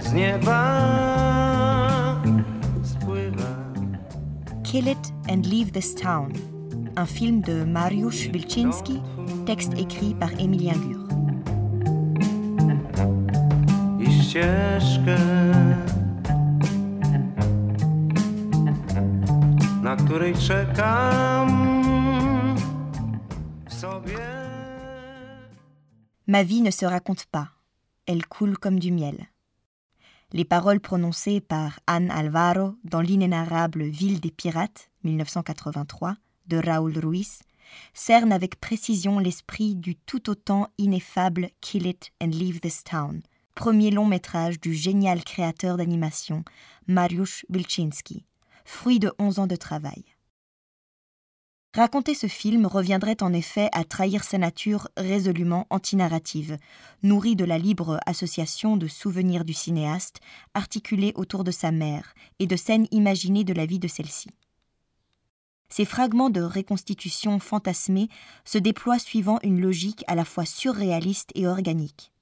z nieba spływa. Kill It and Leave This Town, un film de Mariusz Wilczynski, texte écrit par Emilien Gur. Ma vie ne se raconte pas, elle coule comme du miel. Les paroles prononcées par Anne Alvaro dans l'inénarrable Ville des Pirates, 1983, de Raoul Ruiz, cernent avec précision l'esprit du tout autant ineffable Kill It and Leave This Town, premier long métrage du génial créateur d'animation Mariusz Wilczynski, fruit de 11 ans de travail. Raconter ce film reviendrait en effet à trahir sa nature résolument antinarrative, nourrie de la libre association de souvenirs du cinéaste articulés autour de sa mère et de scènes imaginées de la vie de celle-ci. Ces fragments de reconstitution fantasmée se déploient suivant une logique à la fois surréaliste et organique.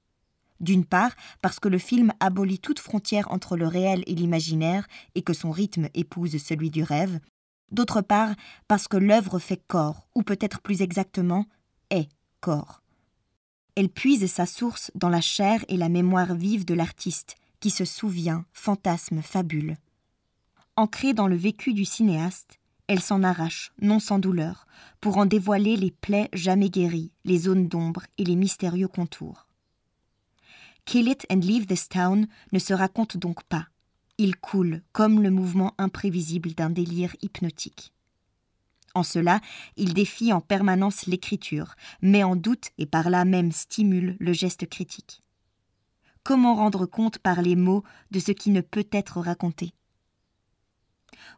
D'une part, parce que le film abolit toute frontière entre le réel et l'imaginaire et que son rythme épouse celui du rêve, d'autre part parce que l'œuvre fait corps, ou peut-être plus exactement est corps. Elle puise sa source dans la chair et la mémoire vive de l'artiste, qui se souvient, fantasme, fabule. Ancrée dans le vécu du cinéaste, elle s'en arrache, non sans douleur, pour en dévoiler les plaies jamais guéries, les zones d'ombre et les mystérieux contours. Kill It and Leave This Town ne se raconte donc pas. Il coule comme le mouvement imprévisible d'un délire hypnotique. En cela, il défie en permanence l'écriture, met en doute et par là même stimule le geste critique. Comment rendre compte par les mots de ce qui ne peut être raconté?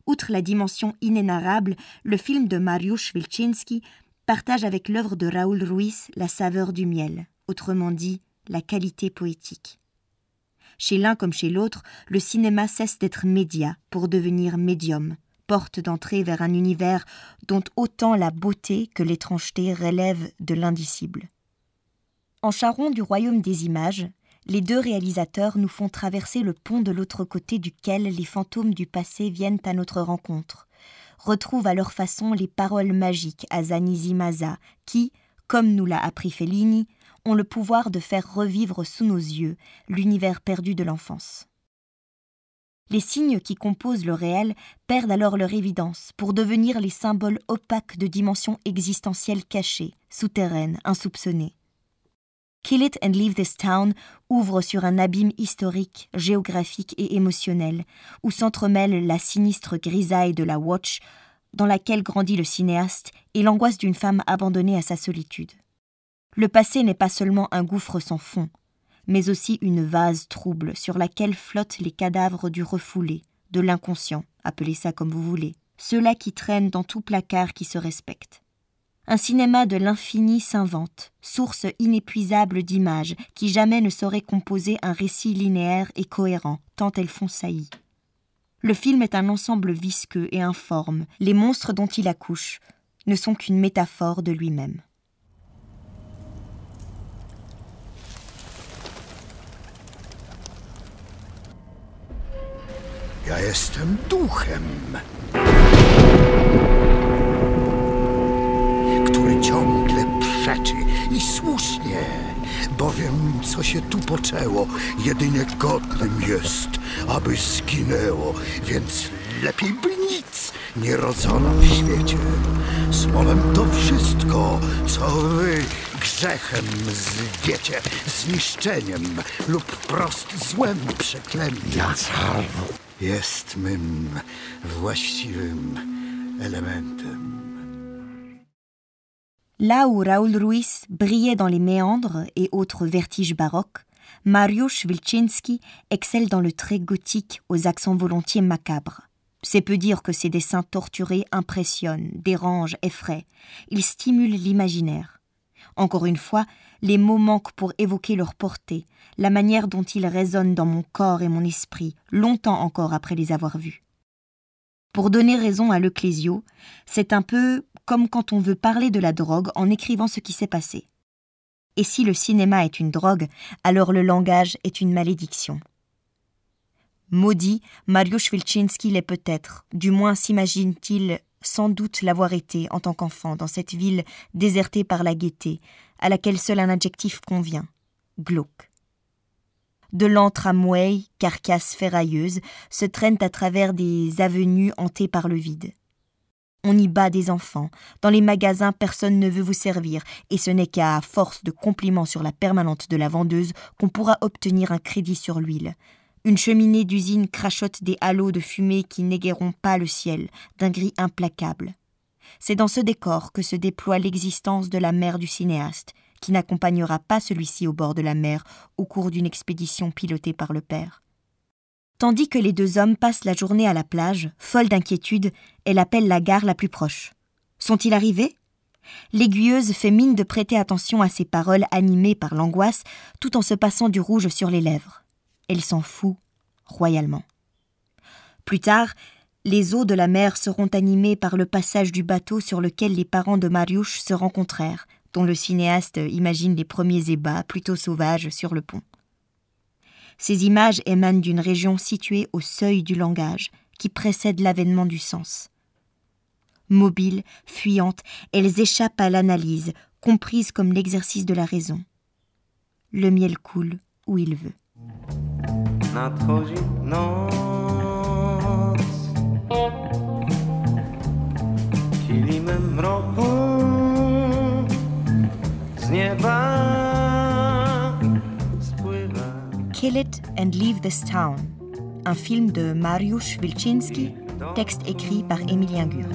Outre la dimension inénarrable, le film de Mariusz Wilczynski partage avec l'œuvre de Raoul Ruiz la saveur du miel, autrement dit la qualité poétique. Chez l'un comme chez l'autre, le cinéma cesse d'être média pour devenir médium, porte d'entrée vers un univers dont autant la beauté que l'étrangeté relèvent de l'indicible. En charron du royaume des images, les deux réalisateurs nous font traverser le pont de l'autre côté duquel les fantômes du passé viennent à notre rencontre, retrouvent à leur façon les paroles magiques à Zanisi Maza, qui, comme nous l'a appris Fellini, ont le pouvoir de faire revivre sous nos yeux l'univers perdu de l'enfance. Les signes qui composent le réel perdent alors leur évidence pour devenir les symboles opaques de dimensions existentielles cachées, souterraines, insoupçonnées. Kill It and Leave This Town ouvre sur un abîme historique, géographique et émotionnel, où s'entremêlent la sinistre grisaille de la Watch, dans laquelle grandit le cinéaste, et l'angoisse d'une femme abandonnée à sa solitude. Le passé n'est pas seulement un gouffre sans fond, mais aussi une vase trouble sur laquelle flottent les cadavres du refoulé, de l'inconscient, appelez ça comme vous voulez, ceux-là qui traînent dans tout placard qui se respecte. Un cinéma de l'infini s'invente, source inépuisable d'images qui jamais ne saurait composer un récit linéaire et cohérent, tant elles font saillie. Le film est un ensemble visqueux et informe, les monstres dont il accouche ne sont qu'une métaphore de lui-même. Ja jestem duchem, który ciągle przeczy i słusznie, bowiem co się tu poczęło, jedynie godnym jest, aby zginęło, więc lepiej by nic nie rodzono w świecie. Słowem to wszystko, co wy grzechem zwiecie, zniszczeniem lub wprost złem przeklętym. Là où Raoul Ruiz brillait dans les méandres et autres vertiges baroques, Mariusz Wilczynski excelle dans le trait gothique aux accents volontiers macabres. C'est peu dire que ses dessins torturés impressionnent, dérangent, effraient. Ils stimulent l'imaginaire. Encore une fois, les mots manquent pour évoquer leur portée, la manière dont ils résonnent dans mon corps et mon esprit, longtemps encore après les avoir vus. Pour donner raison à l'Ecclésio, c'est un peu comme quand on veut parler de la drogue en écrivant ce qui s'est passé. Et si le cinéma est une drogue, alors le langage est une malédiction. Maudit, Mariusz Wilczynski l'est peut-être, du moins s'imagine-t-il sans doute l'avoir été en tant qu'enfant dans cette ville désertée par la gaieté, à laquelle seul un adjectif convient glauque. De lents tramways, carcasses ferrailleuses, se traînent à travers des avenues hantées par le vide. On y bat des enfants. Dans les magasins, personne ne veut vous servir, et ce n'est qu'à force de compliments sur la permanente de la vendeuse qu'on pourra obtenir un crédit sur l'huile. Une cheminée d'usine crachote des halos de fumée qui n'égaieront pas le ciel, d'un gris implacable. C'est dans ce décor que se déploie l'existence de la mère du cinéaste, qui n'accompagnera pas celui-ci au bord de la mer au cours d'une expédition pilotée par le père. Tandis que les deux hommes passent la journée à la plage, folle d'inquiétude, elle appelle la gare la plus proche. Sont-ils arrivés? L'aiguilleuse fait mine de prêter attention à ses paroles animées par l'angoisse, tout en se passant du rouge sur les lèvres. Elle s'en fout royalement. Plus tard, les eaux de la mer seront animées par le passage du bateau sur lequel les parents de Mariusz se rencontrèrent, dont le cinéaste imagine les premiers ébats plutôt sauvages sur le pont. Ces images émanent d'une région située au seuil du langage, qui précède l'avènement du sens. Mobiles, fuyantes, elles échappent à l'analyse, comprises comme l'exercice de la raison. Le miel coule où il veut. Z nieba spływa. Kill It and Leave This Town, un film de Mariusz Wilczynski, texte écrit par Emilien Gur.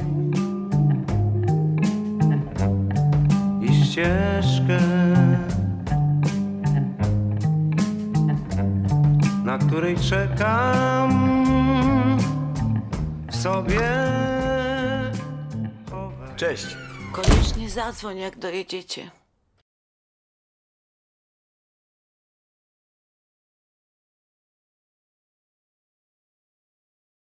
Której czekam w sobie. Cześć. Koniecznie zadzwoń, jak dojedziecie.